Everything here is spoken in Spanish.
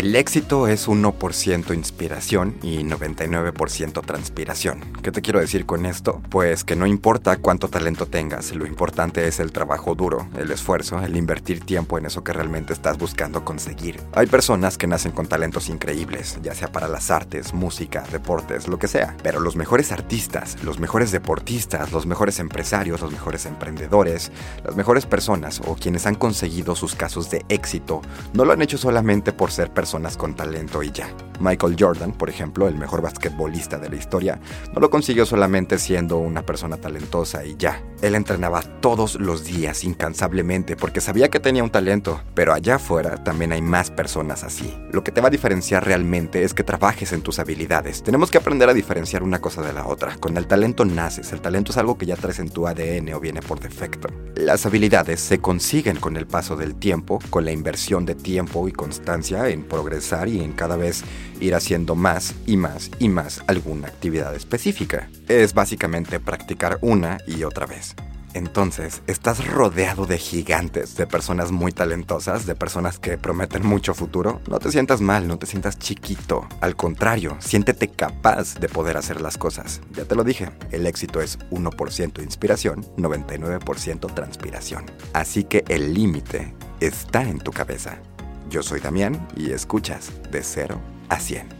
El éxito es 1% inspiración y 99% transpiración. ¿Qué te quiero decir con esto? Pues que no importa cuánto talento tengas, lo importante es el trabajo duro, el esfuerzo, el invertir tiempo en eso que realmente estás buscando conseguir. Hay personas que nacen con talentos increíbles, ya sea para las artes, música, deportes, lo que sea, pero los mejores artistas, los mejores deportistas, los mejores empresarios, los mejores emprendedores, las mejores personas o quienes han conseguido sus casos de éxito, no lo han hecho solamente por ser personas con talento y ya. Michael Jordan, por ejemplo, el mejor basquetbolista de la historia, no lo consiguió solamente siendo una persona talentosa y ya. Él entrenaba todos los días incansablemente porque sabía que tenía un talento, pero allá afuera también hay más personas así. Lo que te va a diferenciar realmente es que trabajes en tus habilidades. Tenemos que aprender a diferenciar una cosa de la otra. Con el talento naces, el talento es algo que ya traes en tu ADN o viene por defecto. Las habilidades se consiguen con el paso del tiempo, con la inversión de tiempo y constancia en progresar y en cada vez ir haciendo más y más y más alguna actividad específica. Es básicamente practicar una y otra vez. Entonces, estás rodeado de gigantes, de personas muy talentosas, de personas que prometen mucho futuro. No te sientas mal, no te sientas chiquito. Al contrario, siéntete capaz de poder hacer las cosas. Ya te lo dije, el éxito es 1% inspiración, 99% transpiración. Así que el límite está en tu cabeza. Yo soy Damián y escuchas de 0 a 100.